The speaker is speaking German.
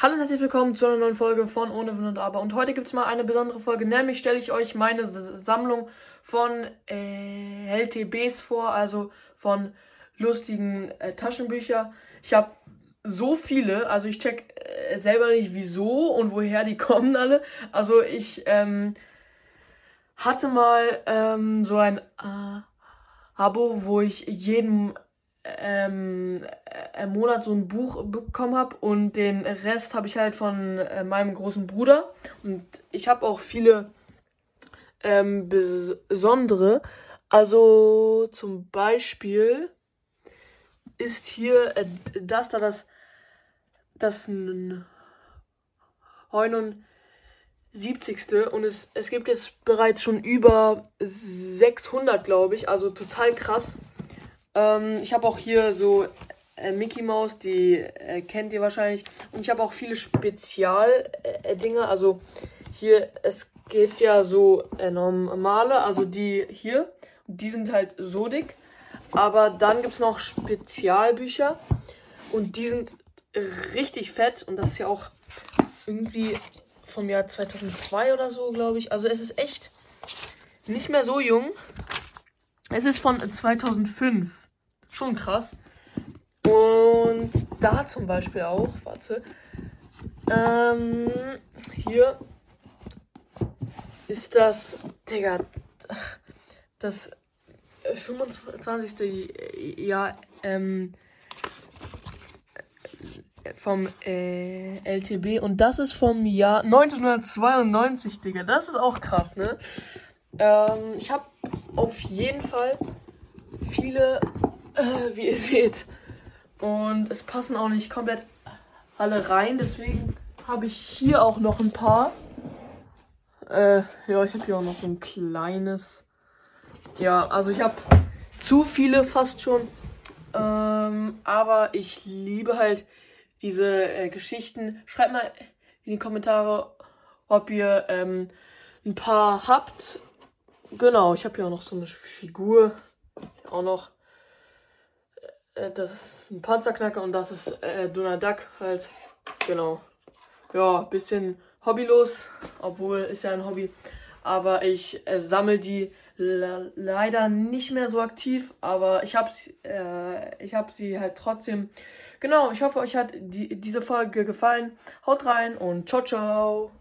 Hallo und herzlich willkommen zu einer neuen Folge von Ohne Wenn und Aber. Und heute gibt es mal eine besondere Folge, nämlich stelle ich euch meine S Sammlung von äh, LTBs vor, also von lustigen äh, Taschenbücher. Ich habe so viele, also ich check äh, selber nicht wieso und woher die kommen alle. Also ich ähm, hatte mal ähm, so ein äh, Abo, wo ich jeden ähm, äh, Monat so ein Buch bekommen habe und den Rest habe ich halt von äh, meinem großen Bruder. Und ich habe auch viele ähm, besondere. Also zum Beispiel ist hier äh, das da das das 79. Und es, es gibt jetzt bereits schon über 600, glaube ich. Also total krass. Ähm, ich habe auch hier so äh, Mickey Mouse, die äh, kennt ihr wahrscheinlich. Und ich habe auch viele Spezial-Dinge. Also hier, es gibt ja so normale, also die hier. Die sind halt so dick. Aber dann gibt es noch Spezialbücher. Und die sind richtig fett. Und das ist ja auch irgendwie vom Jahr 2002 oder so, glaube ich. Also es ist echt nicht mehr so jung. Es ist von 2005 schon krass. Und da zum Beispiel auch, warte. Ähm, hier ist das, Digga, das 25. Jahr ähm, vom äh, LTB und das ist vom Jahr 1992, Digga. Das ist auch krass, ne? Ähm, ich habe auf jeden Fall viele äh, wie ihr seht. Und es passen auch nicht komplett alle rein. Deswegen habe ich hier auch noch ein paar. Äh, ja, ich habe hier auch noch so ein kleines. Ja, also ich habe zu viele fast schon. Ähm, aber ich liebe halt diese äh, Geschichten. Schreibt mal in die Kommentare, ob ihr ähm, ein paar habt. Genau, ich habe hier auch noch so eine Figur. Auch noch äh, das ist ein Panzerknacker und das ist äh, Donald Duck halt. Genau. Ja, bisschen hobbylos, obwohl ist ja ein Hobby. Aber ich äh, sammle die leider nicht mehr so aktiv, aber ich habe äh, habe sie halt trotzdem. Genau, ich hoffe, euch hat die, diese Folge gefallen. Haut rein und ciao ciao.